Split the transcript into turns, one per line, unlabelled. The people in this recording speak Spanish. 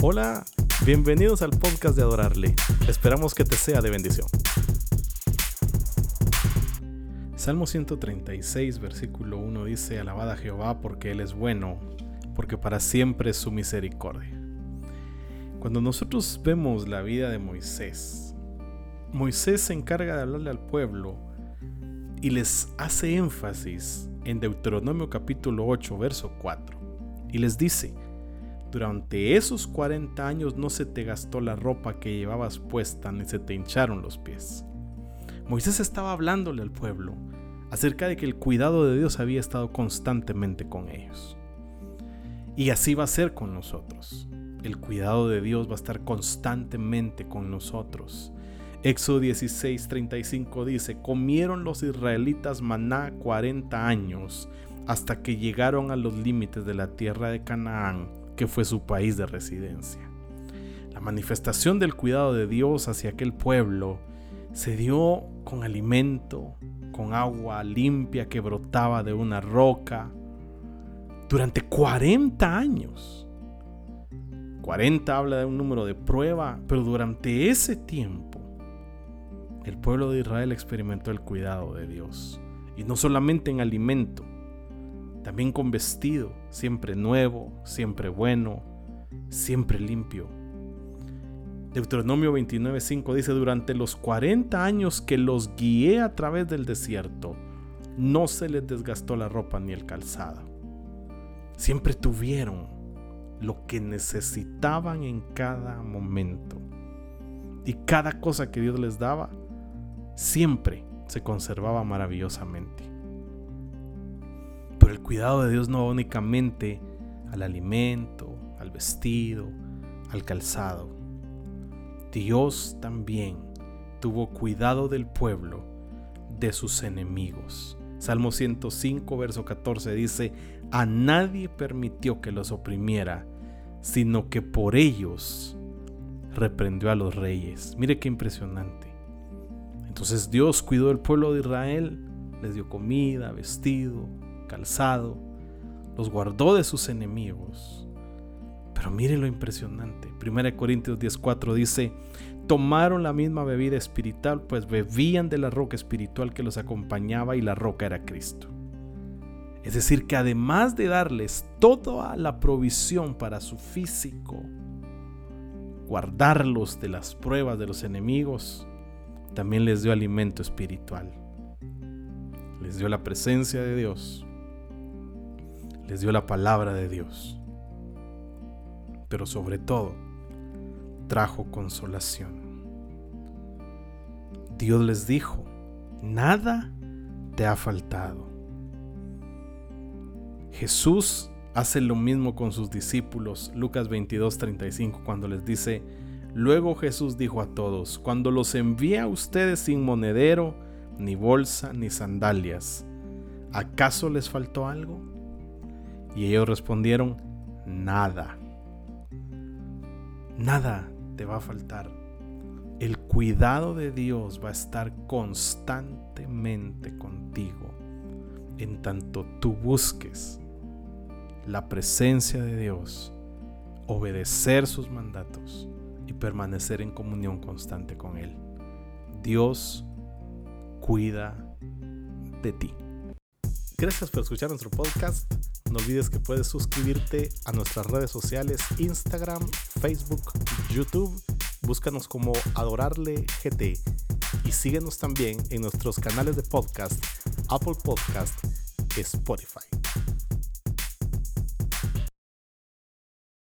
Hola, bienvenidos al podcast de Adorarle. Esperamos que te sea de bendición. Salmo 136, versículo 1 dice, Alabada a Jehová porque Él es bueno, porque para siempre es su misericordia. Cuando nosotros vemos la vida de Moisés, Moisés se encarga de hablarle al pueblo y les hace énfasis en Deuteronomio capítulo 8, verso 4, y les dice, durante esos 40 años no se te gastó la ropa que llevabas puesta ni se te hincharon los pies. Moisés estaba hablándole al pueblo acerca de que el cuidado de Dios había estado constantemente con ellos. Y así va a ser con nosotros. El cuidado de Dios va a estar constantemente con nosotros. Éxodo 16:35 dice, comieron los israelitas maná 40 años hasta que llegaron a los límites de la tierra de Canaán que fue su país de residencia. La manifestación del cuidado de Dios hacia aquel pueblo se dio con alimento, con agua limpia que brotaba de una roca, durante 40 años. 40 habla de un número de prueba, pero durante ese tiempo el pueblo de Israel experimentó el cuidado de Dios. Y no solamente en alimento, también con vestido, siempre nuevo, siempre bueno, siempre limpio. Deuteronomio 29:5 dice, durante los 40 años que los guié a través del desierto, no se les desgastó la ropa ni el calzado. Siempre tuvieron lo que necesitaban en cada momento. Y cada cosa que Dios les daba, siempre se conservaba maravillosamente cuidado de Dios no va únicamente al alimento, al vestido, al calzado. Dios también tuvo cuidado del pueblo, de sus enemigos. Salmo 105, verso 14 dice, a nadie permitió que los oprimiera, sino que por ellos reprendió a los reyes. Mire qué impresionante. Entonces Dios cuidó del pueblo de Israel, les dio comida, vestido, calzado, los guardó de sus enemigos. Pero mire lo impresionante. 1 Corintios 10:4 dice, tomaron la misma bebida espiritual, pues bebían de la roca espiritual que los acompañaba y la roca era Cristo. Es decir, que además de darles toda la provisión para su físico, guardarlos de las pruebas de los enemigos, también les dio alimento espiritual. Les dio la presencia de Dios les dio la palabra de Dios, pero sobre todo trajo consolación. Dios les dijo, nada te ha faltado. Jesús hace lo mismo con sus discípulos, Lucas 22:35, cuando les dice, luego Jesús dijo a todos, cuando los envíe a ustedes sin monedero, ni bolsa, ni sandalias, ¿acaso les faltó algo? Y ellos respondieron, nada. Nada te va a faltar. El cuidado de Dios va a estar constantemente contigo en tanto tú busques la presencia de Dios, obedecer sus mandatos y permanecer en comunión constante con Él. Dios cuida de ti. Gracias por escuchar nuestro podcast. No olvides que puedes suscribirte a nuestras redes sociales Instagram, Facebook, YouTube. Búscanos como Adorarle GT y síguenos también en nuestros canales de podcast Apple Podcast, Spotify.